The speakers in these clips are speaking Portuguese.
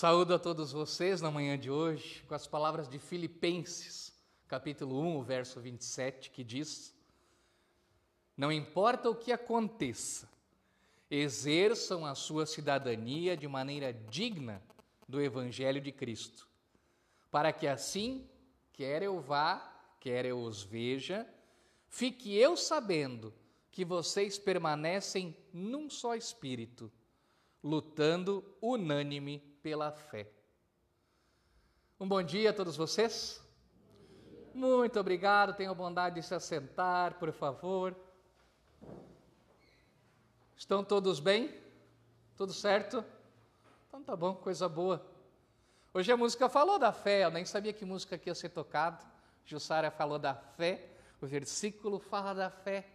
Saúdo a todos vocês na manhã de hoje com as palavras de Filipenses, capítulo 1, verso 27, que diz: Não importa o que aconteça, exerçam a sua cidadania de maneira digna do Evangelho de Cristo, para que assim, quer eu vá, quer eu os veja, fique eu sabendo que vocês permanecem num só espírito, lutando unânime pela fé. Um bom dia a todos vocês. Muito obrigado. Tenham bondade de se assentar, por favor. Estão todos bem? Tudo certo? Então tá bom, coisa boa. Hoje a música falou da fé, eu nem sabia que música aqui ia ser tocada. Jussara falou da fé, o versículo fala da fé.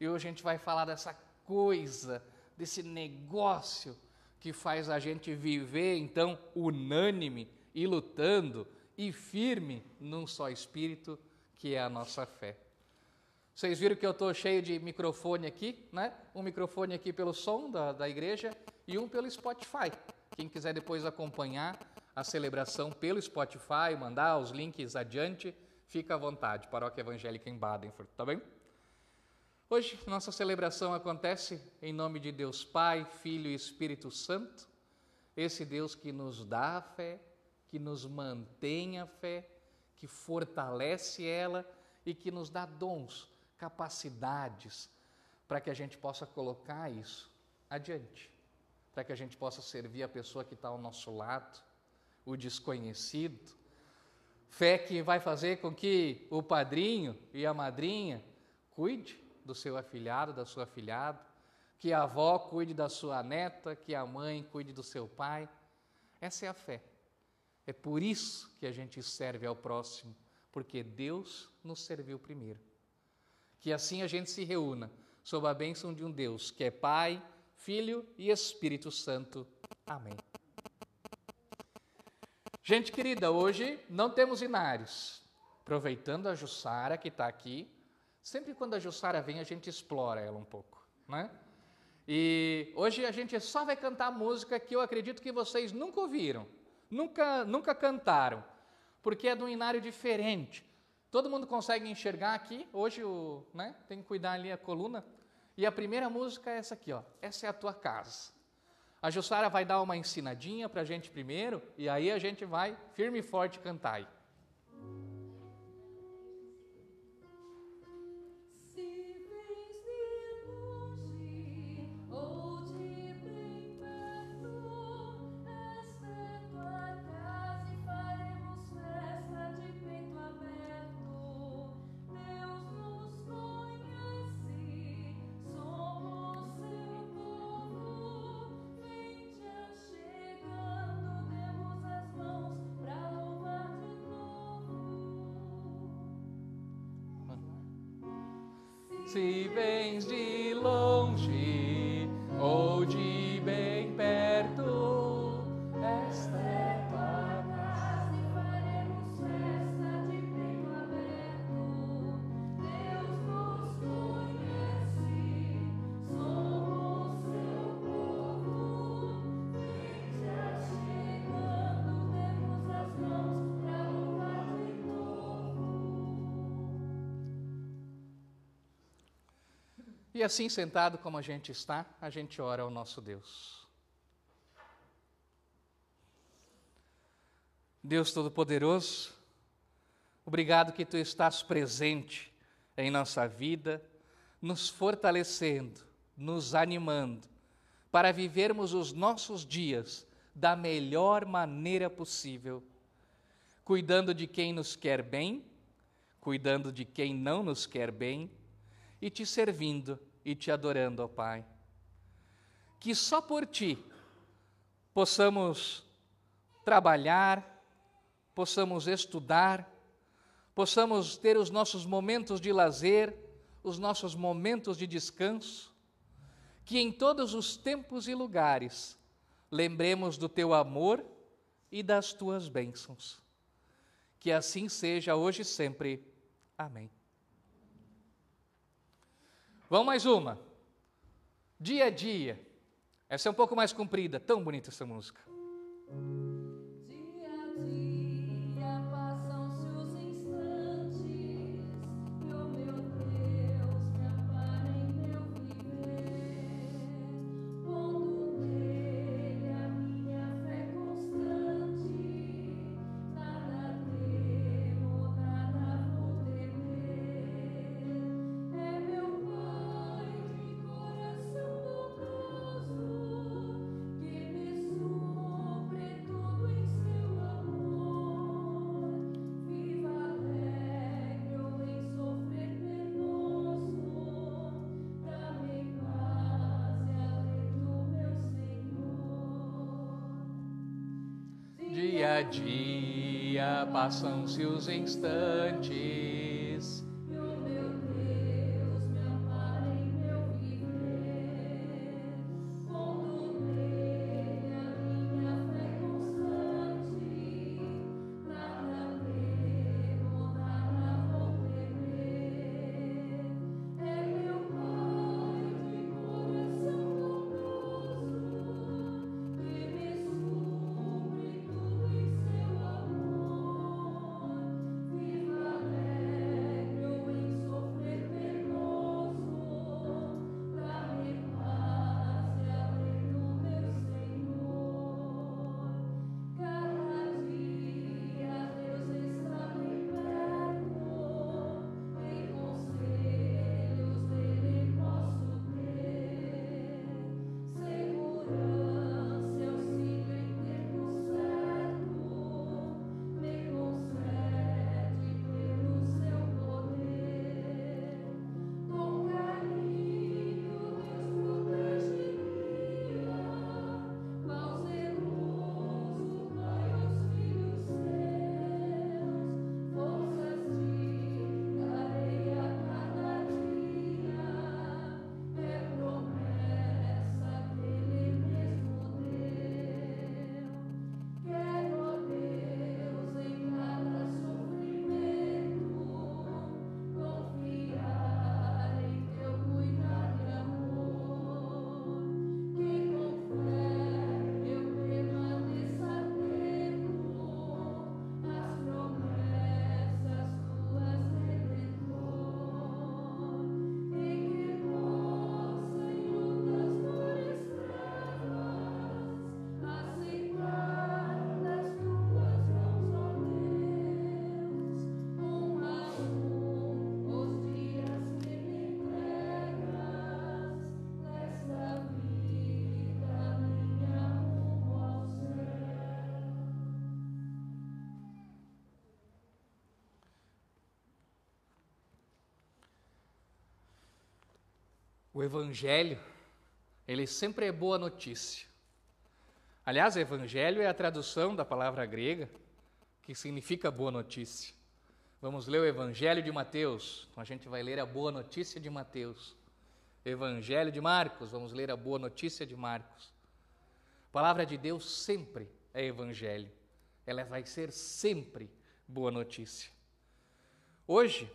E hoje a gente vai falar dessa coisa, desse negócio que faz a gente viver, então, unânime e lutando e firme num só espírito, que é a nossa fé. Vocês viram que eu estou cheio de microfone aqui, né? Um microfone aqui pelo som da, da igreja e um pelo Spotify. Quem quiser depois acompanhar a celebração pelo Spotify, mandar os links adiante, fica à vontade. Paróquia Evangélica em Badenford, tá bem? Hoje, nossa celebração acontece em nome de Deus Pai, Filho e Espírito Santo, esse Deus que nos dá a fé, que nos mantém a fé, que fortalece ela e que nos dá dons, capacidades, para que a gente possa colocar isso adiante, para que a gente possa servir a pessoa que está ao nosso lado, o desconhecido. Fé que vai fazer com que o padrinho e a madrinha cuide do seu afilhado, da sua afilhada, que a avó cuide da sua neta, que a mãe cuide do seu pai. Essa é a fé. É por isso que a gente serve ao próximo, porque Deus nos serviu primeiro. Que assim a gente se reúna sob a bênção de um Deus que é Pai, Filho e Espírito Santo. Amém. Gente querida, hoje não temos inários. Aproveitando a Jussara que está aqui, Sempre quando a Jussara vem, a gente explora ela um pouco, né? E hoje a gente só vai cantar música que eu acredito que vocês nunca ouviram, nunca, nunca cantaram, porque é de um inário diferente. Todo mundo consegue enxergar aqui, hoje o, né, tem que cuidar ali a coluna. E a primeira música é essa aqui, ó. Essa é a tua casa. A Jussara vai dar uma ensinadinha para a gente primeiro, e aí a gente vai firme e forte cantar E assim, sentado como a gente está, a gente ora ao nosso Deus. Deus Todo-Poderoso, obrigado que Tu estás presente em nossa vida, nos fortalecendo, nos animando, para vivermos os nossos dias da melhor maneira possível, cuidando de quem nos quer bem, cuidando de quem não nos quer bem e te servindo e te adorando, ó Pai. Que só por ti possamos trabalhar, possamos estudar, possamos ter os nossos momentos de lazer, os nossos momentos de descanso, que em todos os tempos e lugares lembremos do teu amor e das tuas bênçãos. Que assim seja hoje e sempre. Amém. Vamos mais uma. Dia a dia. Essa é um pouco mais comprida, tão bonita essa música. Cada dia passam-se os instantes. O Evangelho, ele sempre é boa notícia. Aliás, Evangelho é a tradução da palavra grega que significa boa notícia. Vamos ler o Evangelho de Mateus, então a gente vai ler a boa notícia de Mateus. Evangelho de Marcos, vamos ler a boa notícia de Marcos. A palavra de Deus sempre é Evangelho, ela vai ser sempre boa notícia. Hoje,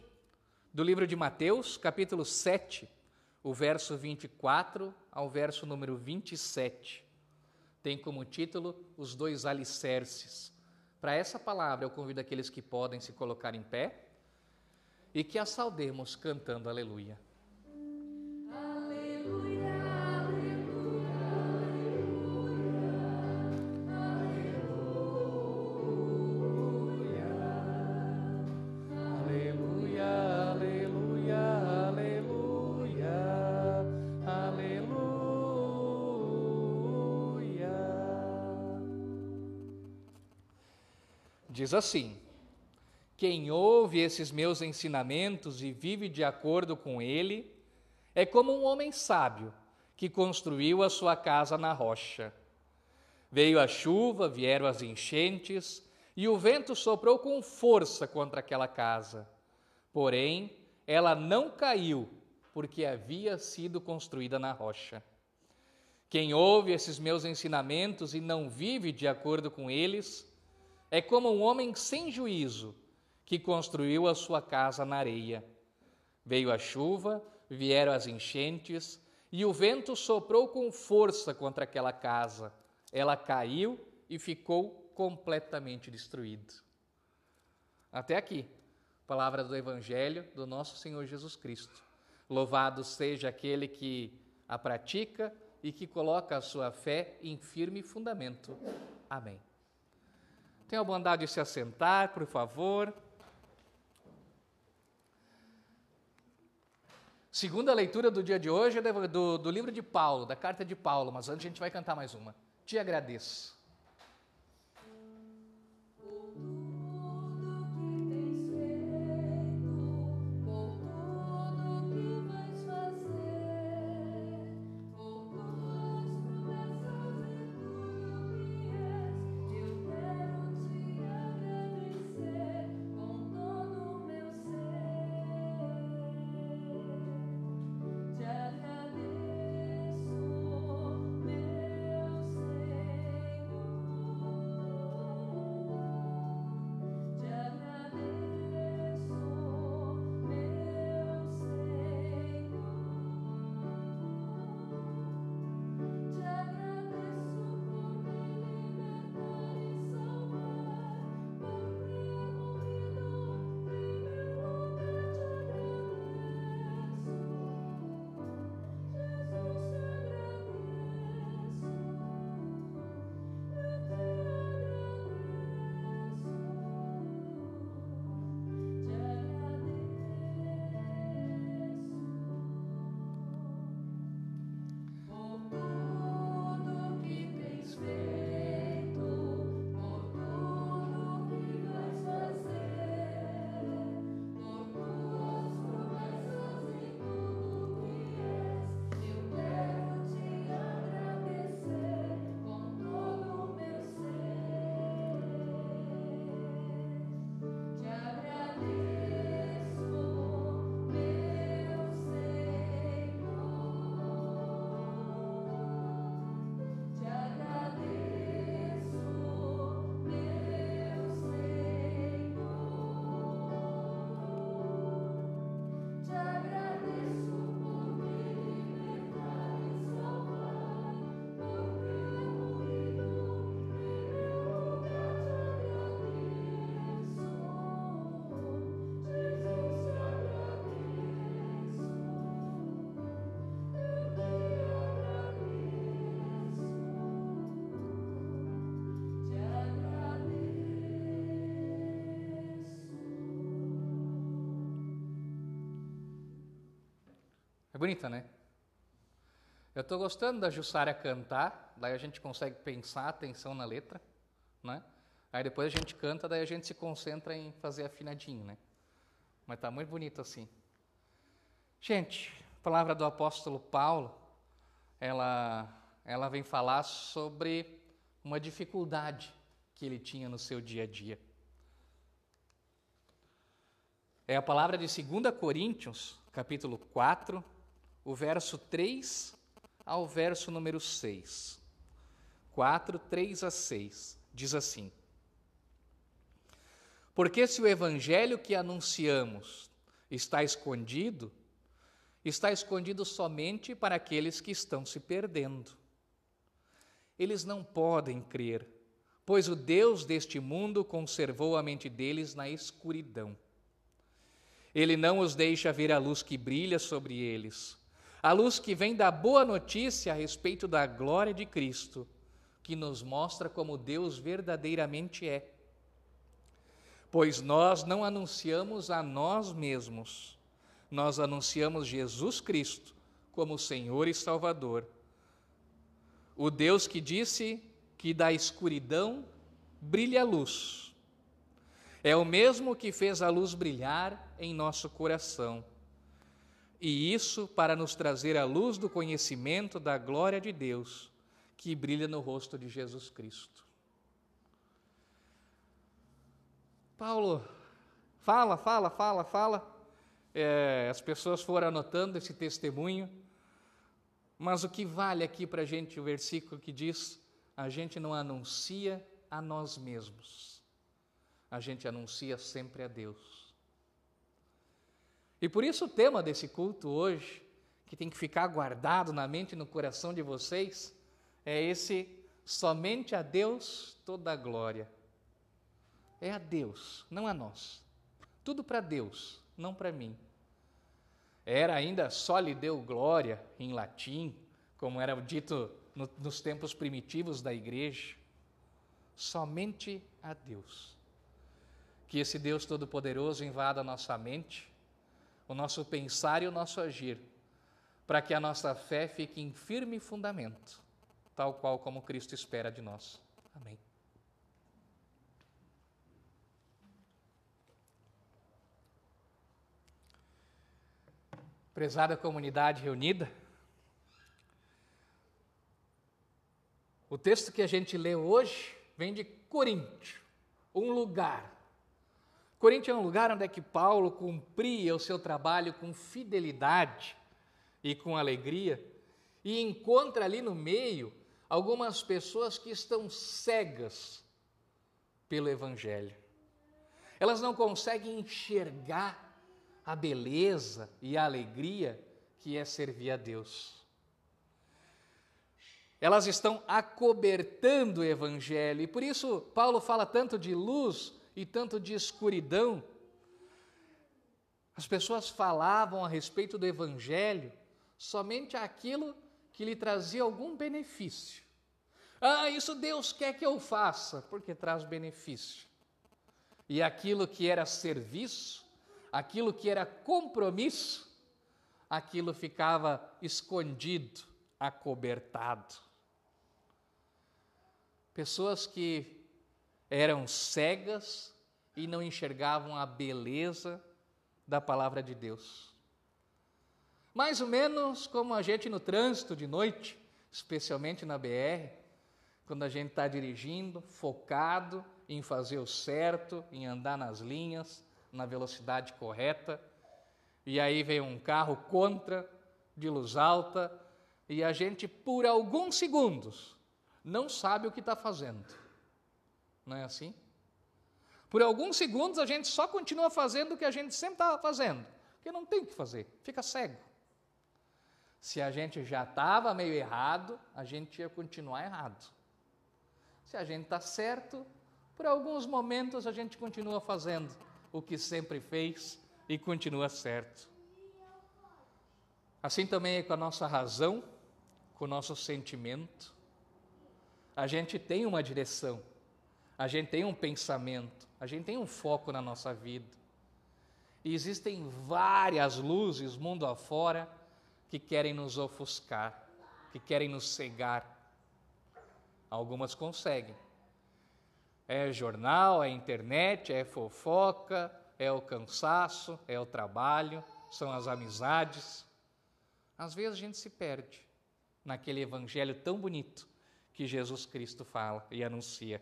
do livro de Mateus, capítulo 7, o verso 24 ao verso número 27. Tem como título Os Dois Alicerces. Para essa palavra, eu convido aqueles que podem se colocar em pé e que a saudemos cantando Aleluia. Diz assim: Quem ouve esses meus ensinamentos e vive de acordo com ele, é como um homem sábio que construiu a sua casa na rocha. Veio a chuva, vieram as enchentes, e o vento soprou com força contra aquela casa. Porém, ela não caiu, porque havia sido construída na rocha. Quem ouve esses meus ensinamentos e não vive de acordo com eles, é como um homem sem juízo que construiu a sua casa na areia. Veio a chuva, vieram as enchentes, e o vento soprou com força contra aquela casa. Ela caiu e ficou completamente destruída. Até aqui, palavra do Evangelho do nosso Senhor Jesus Cristo. Louvado seja aquele que a pratica e que coloca a sua fé em firme fundamento. Amém. Tenha a bondade de se assentar, por favor. Segunda leitura do dia de hoje é do, do livro de Paulo, da carta de Paulo, mas antes a gente vai cantar mais uma. Te agradeço. Bonita, né? Eu estou gostando da Jussara cantar, daí a gente consegue pensar atenção na letra, né? Aí depois a gente canta, daí a gente se concentra em fazer afinadinho, né? Mas tá muito bonito assim. Gente, a palavra do apóstolo Paulo, ela, ela vem falar sobre uma dificuldade que ele tinha no seu dia a dia. É a palavra de 2 Coríntios, capítulo 4, o verso 3 ao verso número 6. 4, 3 a 6. Diz assim: Porque se o evangelho que anunciamos está escondido, está escondido somente para aqueles que estão se perdendo. Eles não podem crer, pois o Deus deste mundo conservou a mente deles na escuridão. Ele não os deixa ver a luz que brilha sobre eles, a luz que vem da boa notícia a respeito da glória de Cristo, que nos mostra como Deus verdadeiramente é. Pois nós não anunciamos a nós mesmos, nós anunciamos Jesus Cristo como Senhor e Salvador. O Deus que disse que da escuridão brilha a luz é o mesmo que fez a luz brilhar em nosso coração. E isso para nos trazer a luz do conhecimento da glória de Deus, que brilha no rosto de Jesus Cristo. Paulo, fala, fala, fala, fala. É, as pessoas foram anotando esse testemunho, mas o que vale aqui para a gente o versículo que diz: a gente não anuncia a nós mesmos a gente anuncia sempre a Deus. E por isso o tema desse culto hoje, que tem que ficar guardado na mente e no coração de vocês, é esse somente a Deus toda a glória. É a Deus, não a nós. Tudo para Deus, não para mim. Era ainda só lhe deu glória em latim, como era dito no, nos tempos primitivos da igreja. Somente a Deus. Que esse Deus Todo-Poderoso invada a nossa mente, o nosso pensar e o nosso agir, para que a nossa fé fique em firme fundamento, tal qual como Cristo espera de nós. Amém. Prezada comunidade reunida, o texto que a gente lê hoje vem de Coríntio, um lugar Corinto é um lugar onde é que Paulo cumpria o seu trabalho com fidelidade e com alegria, e encontra ali no meio algumas pessoas que estão cegas pelo Evangelho. Elas não conseguem enxergar a beleza e a alegria que é servir a Deus. Elas estão acobertando o Evangelho, e por isso Paulo fala tanto de luz e tanto de escuridão. As pessoas falavam a respeito do Evangelho somente aquilo que lhe trazia algum benefício. Ah, isso Deus quer que eu faça, porque traz benefício. E aquilo que era serviço, aquilo que era compromisso, aquilo ficava escondido, acobertado. Pessoas que eram cegas e não enxergavam a beleza da palavra de Deus. Mais ou menos como a gente no trânsito de noite, especialmente na BR, quando a gente está dirigindo, focado em fazer o certo, em andar nas linhas, na velocidade correta, e aí vem um carro contra, de luz alta, e a gente, por alguns segundos, não sabe o que está fazendo. Não é assim? Por alguns segundos a gente só continua fazendo o que a gente sempre estava fazendo, porque não tem o que fazer, fica cego. Se a gente já estava meio errado, a gente ia continuar errado. Se a gente está certo, por alguns momentos a gente continua fazendo o que sempre fez e continua certo. Assim também é com a nossa razão, com o nosso sentimento. A gente tem uma direção, a gente tem um pensamento, a gente tem um foco na nossa vida. E existem várias luzes mundo afora que querem nos ofuscar, que querem nos cegar. Algumas conseguem. É jornal, é internet, é fofoca, é o cansaço, é o trabalho, são as amizades. Às vezes a gente se perde naquele evangelho tão bonito que Jesus Cristo fala e anuncia.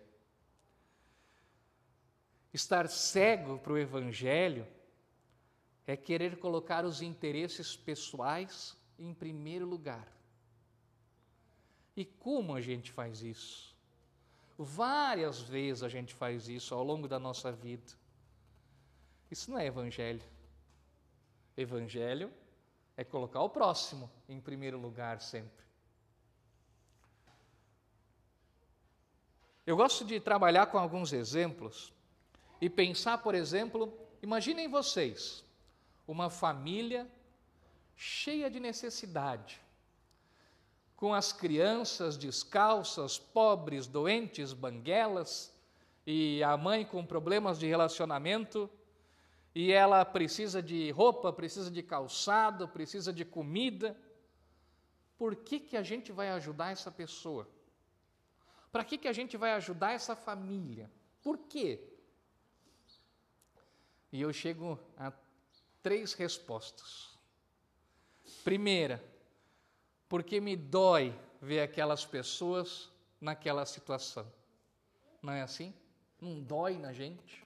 Estar cego para o evangelho é querer colocar os interesses pessoais em primeiro lugar. E como a gente faz isso? Várias vezes a gente faz isso ao longo da nossa vida. Isso não é evangelho. Evangelho é colocar o próximo em primeiro lugar sempre. Eu gosto de trabalhar com alguns exemplos e pensar, por exemplo, imaginem vocês, uma família cheia de necessidade, com as crianças descalças, pobres, doentes, banguelas, e a mãe com problemas de relacionamento, e ela precisa de roupa, precisa de calçado, precisa de comida. Por que, que a gente vai ajudar essa pessoa? Para que, que a gente vai ajudar essa família? Por quê? E eu chego a três respostas. Primeira, porque me dói ver aquelas pessoas naquela situação. Não é assim? Não dói na gente?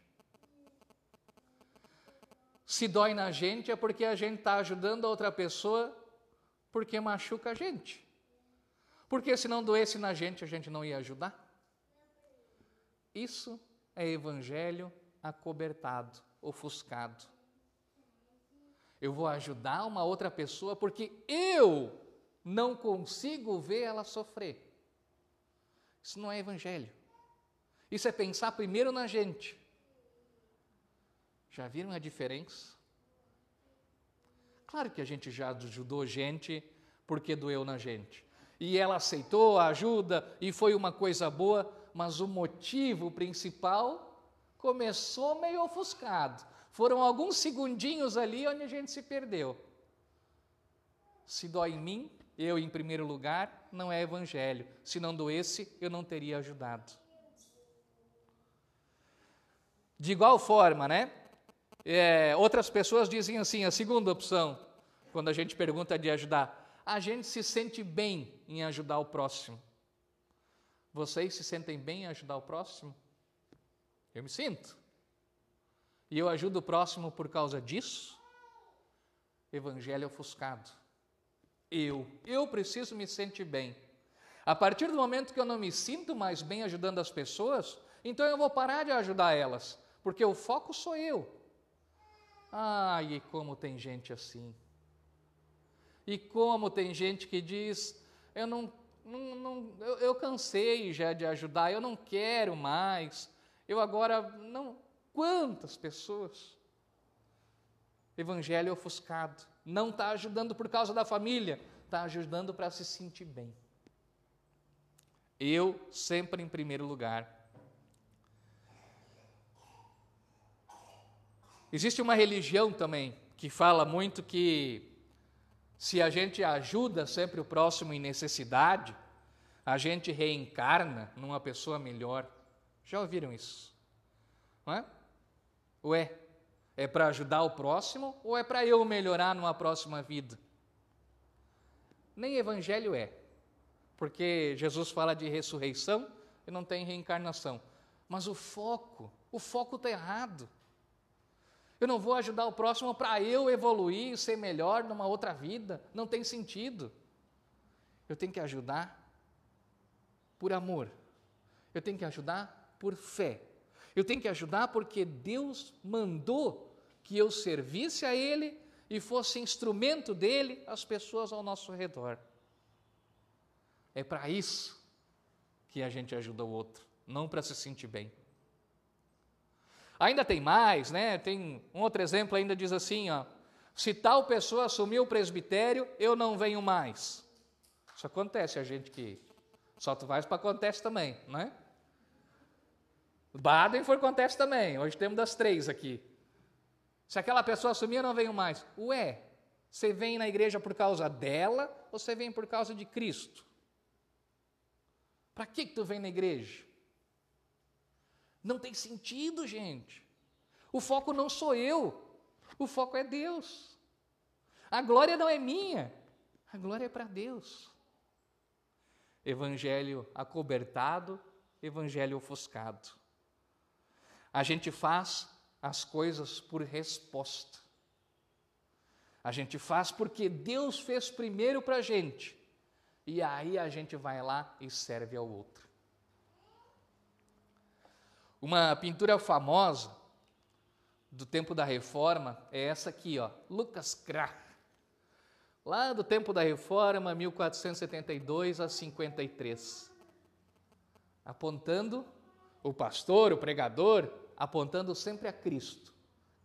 Se dói na gente é porque a gente está ajudando a outra pessoa porque machuca a gente. Porque se não doesse na gente, a gente não ia ajudar. Isso é evangelho acobertado, ofuscado. Eu vou ajudar uma outra pessoa porque eu não consigo ver ela sofrer. Isso não é evangelho. Isso é pensar primeiro na gente. Já viram a diferença? Claro que a gente já ajudou gente porque doeu na gente. E ela aceitou a ajuda e foi uma coisa boa, mas o motivo principal começou meio ofuscado. Foram alguns segundinhos ali onde a gente se perdeu. Se dói em mim, eu em primeiro lugar, não é evangelho. Se não doesse, eu não teria ajudado. De igual forma, né? É, outras pessoas dizem assim, a segunda opção, quando a gente pergunta de ajudar, a gente se sente bem em ajudar o próximo. Vocês se sentem bem em ajudar o próximo? Eu me sinto. E eu ajudo o próximo por causa disso? Evangelho ofuscado. Eu, eu preciso me sentir bem. A partir do momento que eu não me sinto mais bem ajudando as pessoas, então eu vou parar de ajudar elas, porque o foco sou eu. Ai, e como tem gente assim. E como tem gente que diz: eu não, não, não eu, eu, cansei já de ajudar, eu não quero mais. Eu agora não. Quantas pessoas? Evangelho ofuscado. Não está ajudando por causa da família, está ajudando para se sentir bem. Eu sempre em primeiro lugar. Existe uma religião também que fala muito que se a gente ajuda sempre o próximo em necessidade, a gente reencarna numa pessoa melhor. Já ouviram isso? Não é? Ué, é para ajudar o próximo ou é para eu melhorar numa próxima vida? Nem evangelho é, porque Jesus fala de ressurreição e não tem reencarnação. Mas o foco, o foco está errado. Eu não vou ajudar o próximo para eu evoluir e ser melhor numa outra vida. Não tem sentido. Eu tenho que ajudar por amor. Eu tenho que ajudar por fé. Eu tenho que ajudar porque Deus mandou que eu servisse a Ele e fosse instrumento dele às pessoas ao nosso redor. É para isso que a gente ajuda o outro, não para se sentir bem. Ainda tem mais, né? Tem um outro exemplo ainda diz assim, ó: se tal pessoa assumiu o presbitério, eu não venho mais. Isso acontece a gente que só tu vais para acontece também, não é? Baden foi acontece também. Hoje temos das três aqui. Se aquela pessoa assumir, eu não venho mais. Ué, Você vem na igreja por causa dela ou você vem por causa de Cristo? Para que, que tu vem na igreja? Não tem sentido, gente. O foco não sou eu, o foco é Deus. A glória não é minha, a glória é para Deus. Evangelho acobertado, evangelho ofuscado. A gente faz as coisas por resposta. A gente faz porque Deus fez primeiro para a gente. E aí a gente vai lá e serve ao outro. Uma pintura famosa do tempo da reforma é essa aqui, ó, Lucas Krach. Lá do tempo da reforma, 1472 a 53. Apontando o pastor, o pregador, apontando sempre a Cristo.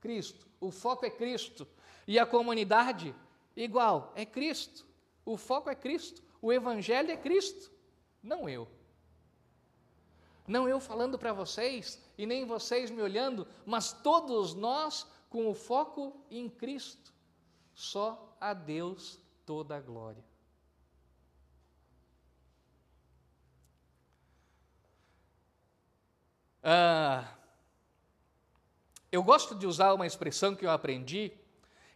Cristo, o foco é Cristo. E a comunidade, igual, é Cristo. O foco é Cristo. O Evangelho é Cristo, não eu. Não eu falando para vocês e nem vocês me olhando, mas todos nós com o foco em Cristo. Só a Deus toda a glória. Ah, eu gosto de usar uma expressão que eu aprendi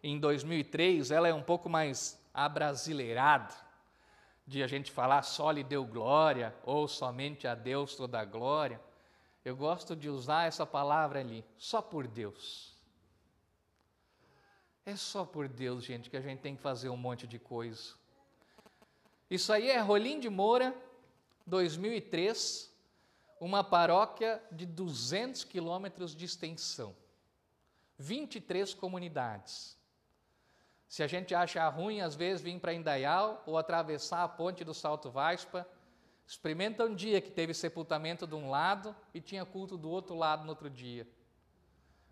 em 2003, ela é um pouco mais abrasileirada, de a gente falar só lhe deu glória ou somente a Deus toda a glória. Eu gosto de usar essa palavra ali, só por Deus. É só por Deus, gente, que a gente tem que fazer um monte de coisa. Isso aí é Rolim de Moura, 2003, uma paróquia de 200 quilômetros de extensão, 23 comunidades. Se a gente acha ruim, às vezes, vir para Indaial ou atravessar a ponte do Salto Vaspa, experimenta um dia que teve sepultamento de um lado e tinha culto do outro lado no outro dia.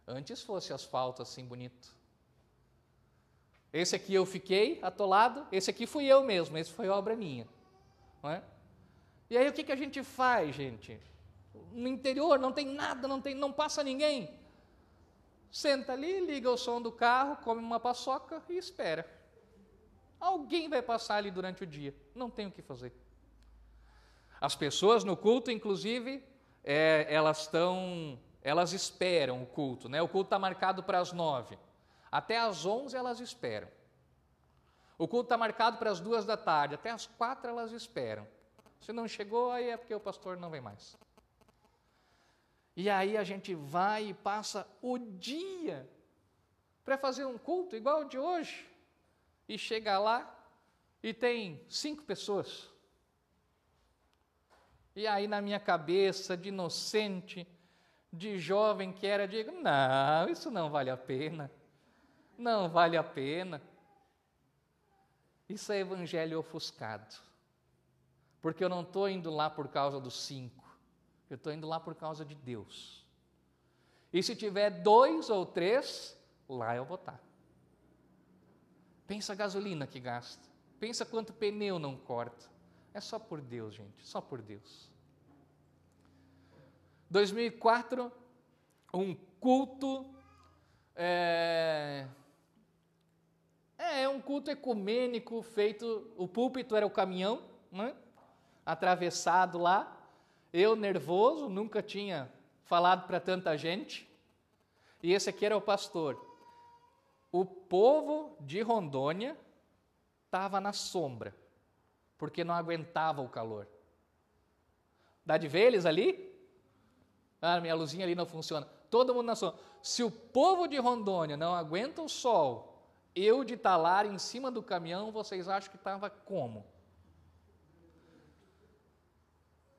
Antes fosse asfalto assim bonito. Esse aqui eu fiquei atolado, esse aqui fui eu mesmo, esse foi obra minha. Não é? E aí o que, que a gente faz, gente? No interior não tem nada, não, tem, não passa ninguém. Senta ali, liga o som do carro, come uma paçoca e espera. Alguém vai passar ali durante o dia. Não tem o que fazer. As pessoas no culto, inclusive, é, elas estão, elas esperam o culto. Né? O culto está marcado para as nove. Até as onze elas esperam. O culto está marcado para as duas da tarde. Até as quatro elas esperam. Se não chegou, aí é porque o pastor não vem mais. E aí a gente vai e passa o dia para fazer um culto igual o de hoje. E chega lá e tem cinco pessoas. E aí na minha cabeça, de inocente, de jovem que era, digo: não, isso não vale a pena. Não vale a pena. Isso é evangelho ofuscado. Porque eu não estou indo lá por causa dos cinco. Eu estou indo lá por causa de Deus. E se tiver dois ou três, lá eu vou estar. Pensa a gasolina que gasta. Pensa quanto pneu não corta. É só por Deus, gente, só por Deus. 2004, um culto. É, é um culto ecumênico feito. O púlpito era o caminhão, né? atravessado lá. Eu, nervoso, nunca tinha falado para tanta gente. E esse aqui era o pastor. O povo de Rondônia estava na sombra, porque não aguentava o calor. Dá de ver eles ali? Ah, minha luzinha ali não funciona. Todo mundo na sombra. Se o povo de Rondônia não aguenta o sol, eu de talar em cima do caminhão, vocês acham que estava como?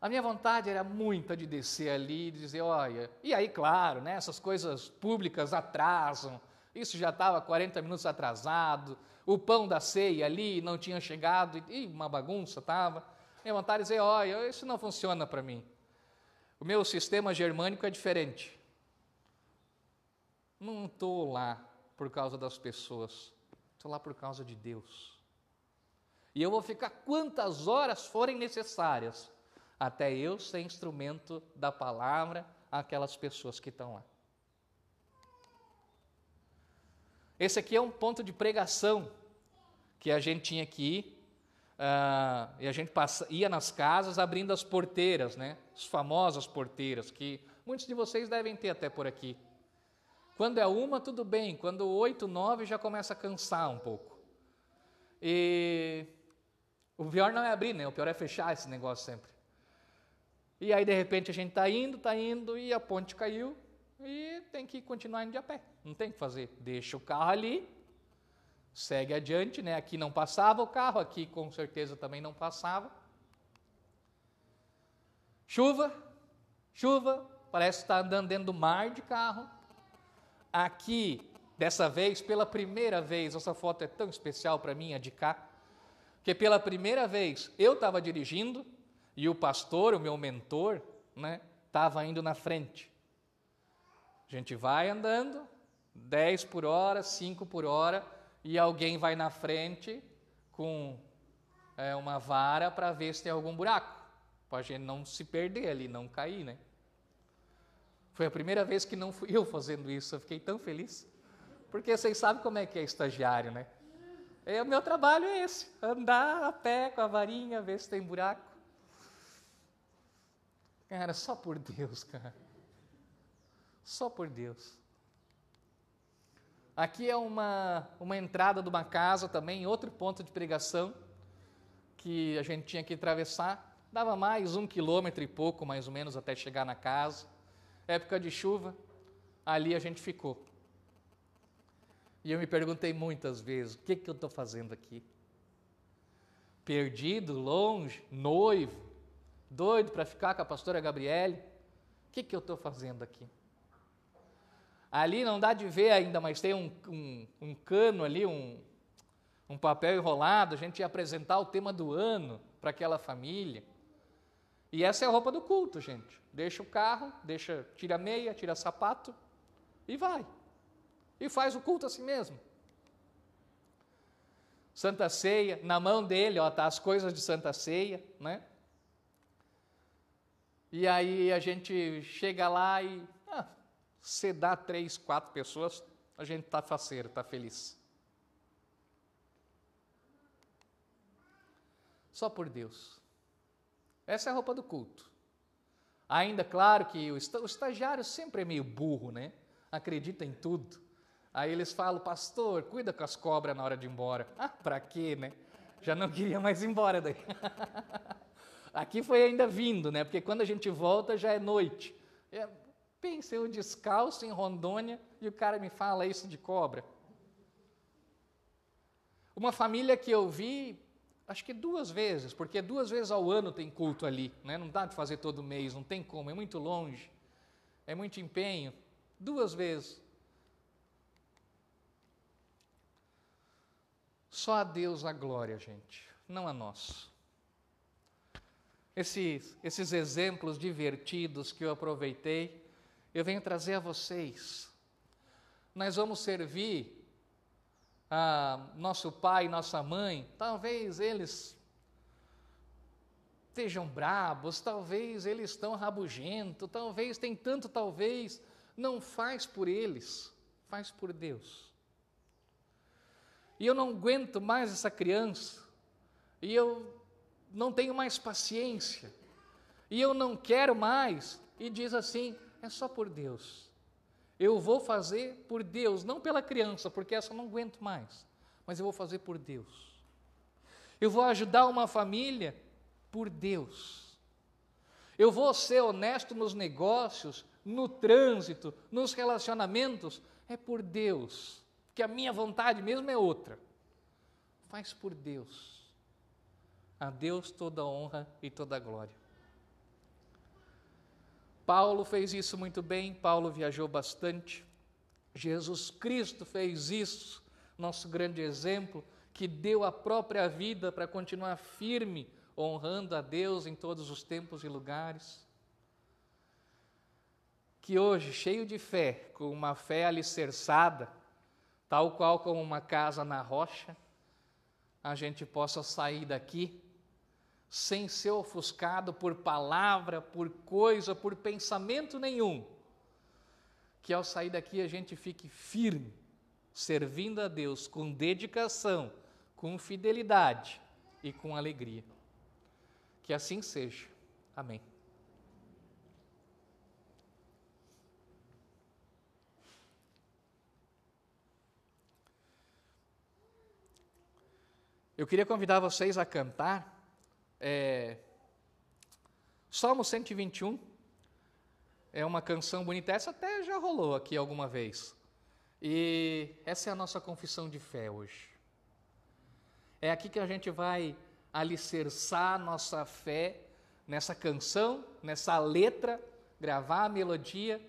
A minha vontade era muita de descer ali e dizer, olha, e aí, claro, né, essas coisas públicas atrasam, isso já estava 40 minutos atrasado, o pão da ceia ali não tinha chegado, e uma bagunça estava. Minha vontade de dizer, olha, isso não funciona para mim. O meu sistema germânico é diferente. Não estou lá por causa das pessoas, estou lá por causa de Deus. E eu vou ficar quantas horas forem necessárias até eu ser instrumento da palavra àquelas pessoas que estão lá. Esse aqui é um ponto de pregação que a gente tinha que ir, uh, e a gente passa, ia nas casas abrindo as porteiras, né? As famosas porteiras, que muitos de vocês devem ter até por aqui. Quando é uma, tudo bem, quando oito, nove, já começa a cansar um pouco. E o pior não é abrir, né? O pior é fechar esse negócio sempre. E aí, de repente, a gente está indo, está indo, e a ponte caiu, e tem que continuar indo de a pé. Não tem o que fazer. Deixa o carro ali, segue adiante, né? Aqui não passava o carro, aqui com certeza também não passava. Chuva, chuva, parece estar tá andando dentro do mar de carro. Aqui, dessa vez, pela primeira vez, essa foto é tão especial para mim, a de cá, que pela primeira vez eu estava dirigindo, e o pastor, o meu mentor, né, estava indo na frente. A gente vai andando, 10 por hora, 5 por hora, e alguém vai na frente com é, uma vara para ver se tem algum buraco, para a gente não se perder ali, não cair, né? Foi a primeira vez que não fui eu fazendo isso, eu fiquei tão feliz. Porque vocês sabem como é que é estagiário, né? É, o meu trabalho é esse, andar a pé com a varinha, ver se tem buraco. Cara, só por Deus, cara. Só por Deus. Aqui é uma, uma entrada de uma casa também, outro ponto de pregação que a gente tinha que atravessar. Dava mais um quilômetro e pouco, mais ou menos, até chegar na casa. Época de chuva, ali a gente ficou. E eu me perguntei muitas vezes: o que, que eu estou fazendo aqui? Perdido, longe, noivo, doido para ficar com a pastora Gabriele. O que, que eu estou fazendo aqui? Ali não dá de ver ainda, mas tem um, um, um cano ali, um, um papel enrolado. A gente ia apresentar o tema do ano para aquela família. E essa é a roupa do culto, gente. Deixa o carro, deixa, tira meia, tira sapato e vai. E faz o culto assim mesmo. Santa Ceia, na mão dele, ó, tá as coisas de Santa Ceia, né? E aí a gente chega lá e ah, se dá três, quatro pessoas, a gente está faceiro, está feliz. Só por Deus. Essa é a roupa do culto. Ainda, claro que o estagiário sempre é meio burro, né? Acredita em tudo. Aí eles falam, pastor, cuida com as cobras na hora de ir embora. Ah, para quê, né? Já não queria mais ir embora daí. Aqui foi ainda vindo, né? Porque quando a gente volta já é noite. É, pense eu descalço em Rondônia e o cara me fala isso de cobra. Uma família que eu vi, acho que duas vezes, porque duas vezes ao ano tem culto ali, né? Não dá de fazer todo mês, não tem como, é muito longe, é muito empenho. Duas vezes. Só a Deus a glória, gente, não a nós. Esses, esses exemplos divertidos que eu aproveitei, eu venho trazer a vocês. Nós vamos servir a nosso pai nossa mãe, talvez eles estejam brabos, talvez eles estão rabugento, talvez tem tanto talvez, não faz por eles, faz por Deus. E eu não aguento mais essa criança, e eu não tenho mais paciência, e eu não quero mais, e diz assim: é só por Deus. Eu vou fazer por Deus, não pela criança, porque essa eu não aguento mais, mas eu vou fazer por Deus. Eu vou ajudar uma família por Deus. Eu vou ser honesto nos negócios, no trânsito, nos relacionamentos, é por Deus, porque a minha vontade mesmo é outra. Faz por Deus. A Deus toda honra e toda glória. Paulo fez isso muito bem, Paulo viajou bastante. Jesus Cristo fez isso, nosso grande exemplo, que deu a própria vida para continuar firme, honrando a Deus em todos os tempos e lugares. Que hoje, cheio de fé, com uma fé alicerçada, tal qual como uma casa na rocha, a gente possa sair daqui sem ser ofuscado por palavra, por coisa, por pensamento nenhum. Que ao sair daqui a gente fique firme, servindo a Deus com dedicação, com fidelidade e com alegria. Que assim seja. Amém. Eu queria convidar vocês a cantar é, Salmo 121. É uma canção bonita, essa até já rolou aqui alguma vez. E essa é a nossa confissão de fé hoje. É aqui que a gente vai alicerçar nossa fé nessa canção, nessa letra, gravar a melodia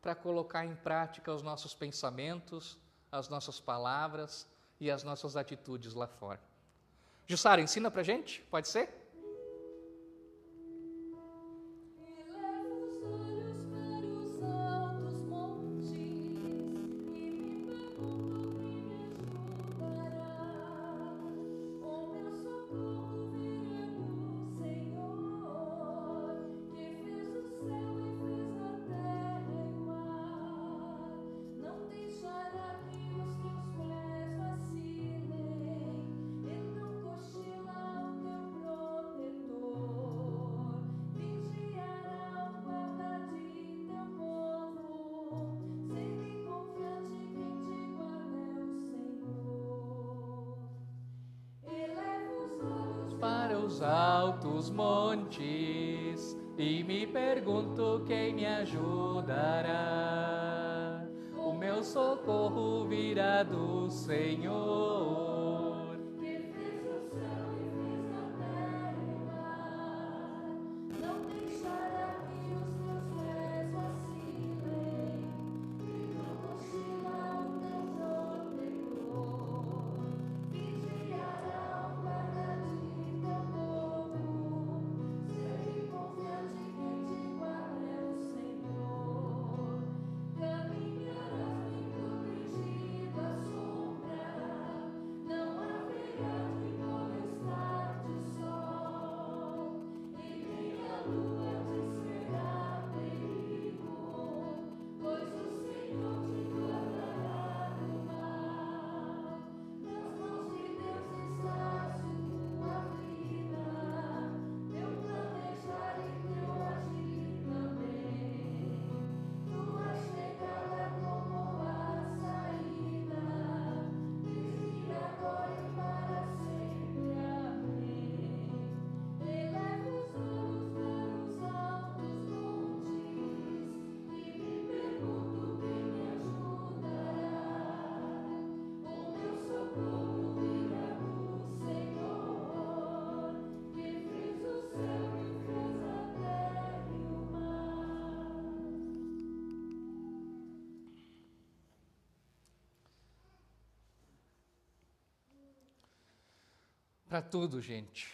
para colocar em prática os nossos pensamentos, as nossas palavras e as nossas atitudes lá fora. Jussara, ensina para gente? Pode ser? Para tudo, gente,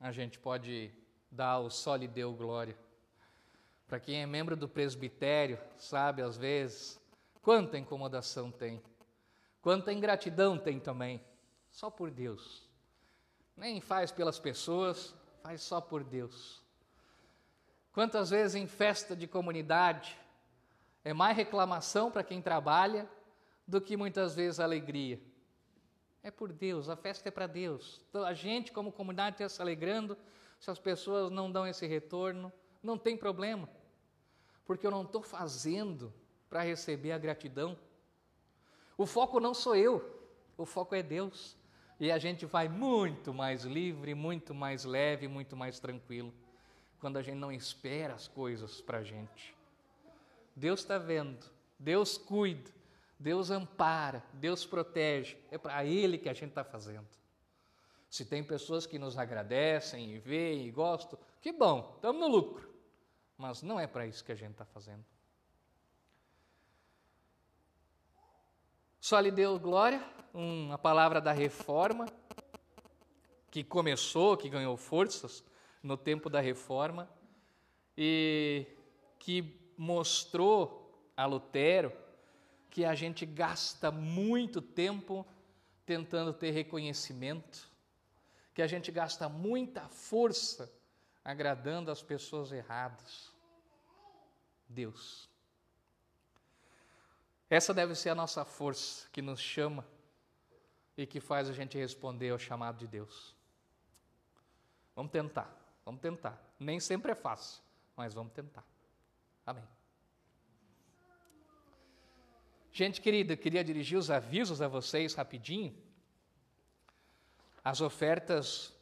a gente pode dar o só lhe deu glória. Para quem é membro do presbitério, sabe às vezes quanta incomodação tem, quanta ingratidão tem também, só por Deus. Nem faz pelas pessoas, faz só por Deus. Quantas vezes em festa de comunidade é mais reclamação para quem trabalha do que muitas vezes alegria. É por Deus, a festa é para Deus. Então, a gente, como comunidade, está se alegrando. Se as pessoas não dão esse retorno, não tem problema, porque eu não estou fazendo para receber a gratidão. O foco não sou eu, o foco é Deus. E a gente vai muito mais livre, muito mais leve, muito mais tranquilo, quando a gente não espera as coisas para a gente. Deus está vendo, Deus cuida, Deus ampara, Deus protege. É para Ele que a gente está fazendo. Se tem pessoas que nos agradecem e veem e gostam, que bom, estamos no lucro. Mas não é para isso que a gente está fazendo. Só lhe deu glória, uma palavra da reforma, que começou, que ganhou forças no tempo da reforma, e que mostrou a Lutero que a gente gasta muito tempo tentando ter reconhecimento, que a gente gasta muita força agradando as pessoas erradas. Deus. Essa deve ser a nossa força que nos chama e que faz a gente responder ao chamado de Deus. Vamos tentar, vamos tentar. Nem sempre é fácil, mas vamos tentar. Amém. Gente querida, queria dirigir os avisos a vocês rapidinho. As ofertas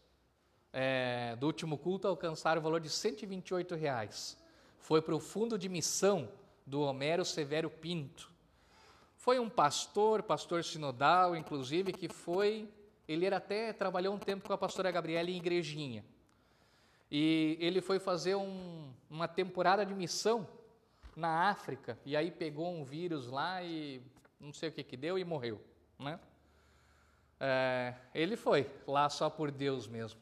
é, do último culto alcançaram o valor de 128 reais. Foi para o fundo de missão do Homero Severo Pinto. Foi um pastor, pastor sinodal, inclusive, que foi. Ele era até trabalhou um tempo com a pastora Gabriela em igrejinha. E ele foi fazer um, uma temporada de missão na África, e aí pegou um vírus lá e não sei o que que deu e morreu, né? É, ele foi lá só por Deus mesmo,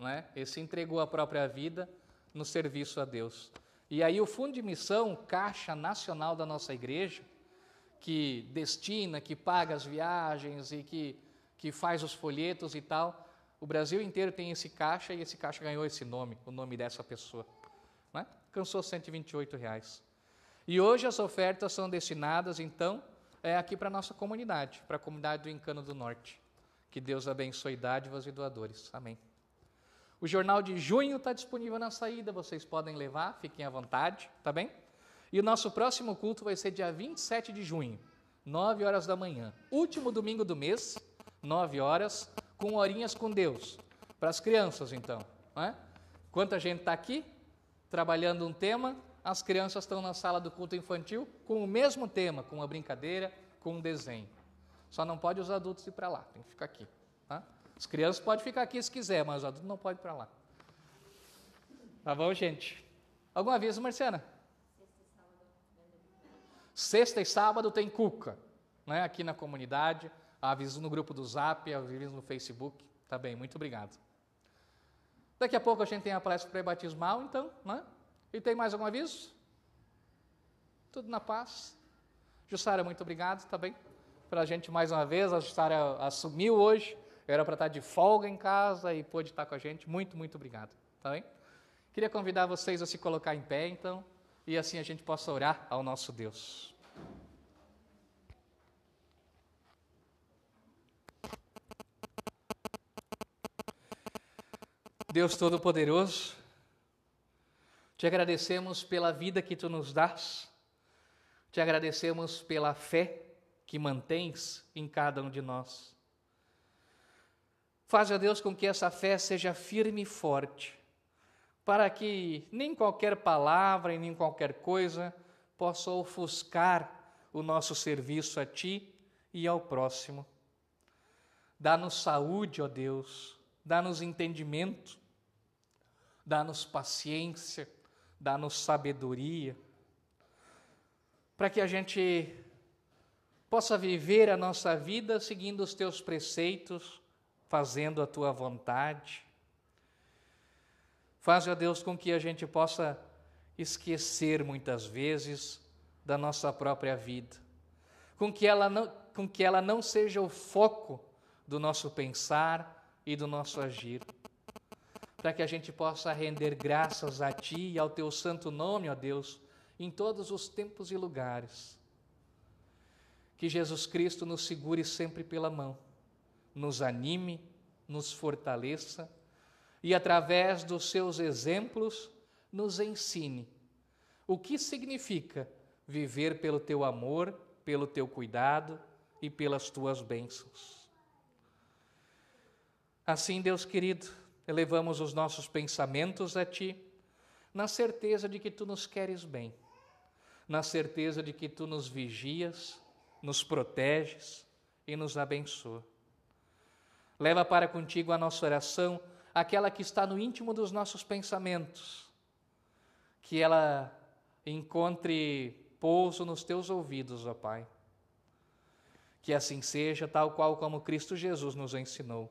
né? Ele se entregou a própria vida no serviço a Deus. E aí o Fundo de Missão, Caixa Nacional da nossa igreja, que destina, que paga as viagens e que, que faz os folhetos e tal, o Brasil inteiro tem esse caixa e esse caixa ganhou esse nome, o nome dessa pessoa. Né? Cansou 128 reais. E hoje as ofertas são destinadas, então, é, aqui para a nossa comunidade, para a comunidade do Encano do Norte. Que Deus abençoe dádivas e doadores. Amém. O jornal de junho está disponível na saída, vocês podem levar, fiquem à vontade, tá bem? E o nosso próximo culto vai ser dia 27 de junho, 9 horas da manhã. Último domingo do mês, 9 horas, com horinhas com Deus. Para as crianças, então. Né? Quanta gente está aqui, trabalhando um tema, as crianças estão na sala do culto infantil com o mesmo tema, com uma brincadeira, com um desenho. Só não pode os adultos ir para lá, tem que ficar aqui. Tá? As crianças podem ficar aqui se quiser, mas os adultos não podem ir para lá. Tá bom, gente? Algum aviso, Marciana? Sexta e sábado tem cuca, né? aqui na comunidade. Aviso no grupo do Zap, aviso no Facebook. Tá bem, muito obrigado. Daqui a pouco a gente tem a palestra pré-batismal, então, né? E tem mais algum aviso? Tudo na paz. Jussara, muito obrigado, tá bem? A gente mais uma vez, a Jussara assumiu hoje, era para estar de folga em casa e pôde estar com a gente. Muito, muito obrigado, tá bem? Queria convidar vocês a se colocar em pé, então, e assim a gente possa orar ao nosso Deus. Deus Todo-Poderoso, te agradecemos pela vida que tu nos dás, te agradecemos pela fé que mantens em cada um de nós. Faz, a Deus, com que essa fé seja firme e forte, para que nem qualquer palavra e nem qualquer coisa possa ofuscar o nosso serviço a Ti e ao próximo. Dá-nos saúde, ó Deus, dá-nos entendimento, dá-nos paciência, dá-nos sabedoria, para que a gente possa viver a nossa vida seguindo os teus preceitos, fazendo a tua vontade. Faz, ó Deus, com que a gente possa esquecer muitas vezes da nossa própria vida, com que ela não, com que ela não seja o foco do nosso pensar e do nosso agir para que a gente possa render graças a Ti e ao Teu santo nome, ó Deus, em todos os tempos e lugares. Que Jesus Cristo nos segure sempre pela mão, nos anime, nos fortaleça e, através dos seus exemplos, nos ensine o que significa viver pelo Teu amor, pelo Teu cuidado e pelas Tuas bênçãos. Assim, Deus querido, elevamos os nossos pensamentos a Ti, na certeza de que Tu nos queres bem, na certeza de que Tu nos vigias, nos proteges e nos abençoa. Leva para contigo a nossa oração, aquela que está no íntimo dos nossos pensamentos, que ela encontre pouso nos teus ouvidos, ó Pai. Que assim seja, tal qual como Cristo Jesus nos ensinou.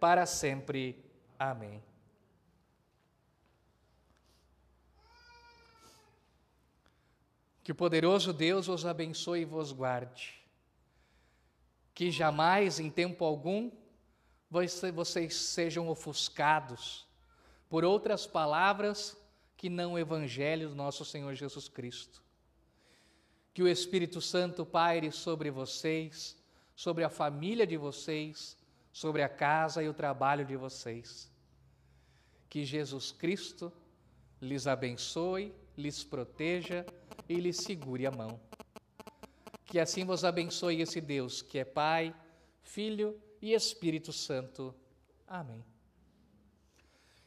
para sempre. Amém. Que o poderoso Deus os abençoe e vos guarde. Que jamais, em tempo algum, vocês sejam ofuscados por outras palavras que não o Evangelho do nosso Senhor Jesus Cristo. Que o Espírito Santo paire sobre vocês, sobre a família de vocês, sobre a casa e o trabalho de vocês. Que Jesus Cristo lhes abençoe, lhes proteja e lhes segure a mão. Que assim vos abençoe esse Deus, que é Pai, Filho e Espírito Santo. Amém.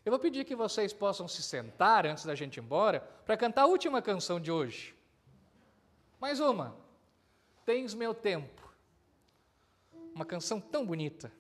Eu vou pedir que vocês possam se sentar antes da gente ir embora para cantar a última canção de hoje. Mais uma. Tens meu tempo. Uma canção tão bonita.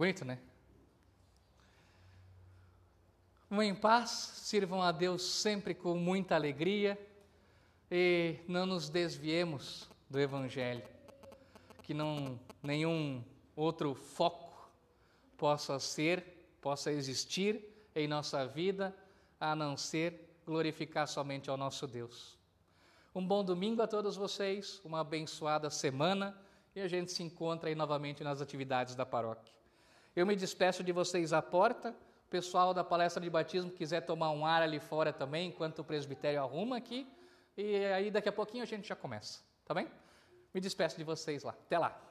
Bonito, né? Vão em paz, sirvam a Deus sempre com muita alegria e não nos desviemos do Evangelho. Que não nenhum outro foco possa ser, possa existir em nossa vida, a não ser glorificar somente ao nosso Deus. Um bom domingo a todos vocês, uma abençoada semana e a gente se encontra aí novamente nas atividades da paróquia. Eu me despeço de vocês à porta. O pessoal da palestra de batismo quiser tomar um ar ali fora também, enquanto o presbitério arruma aqui. E aí daqui a pouquinho a gente já começa, tá bem? Me despeço de vocês lá. Até lá.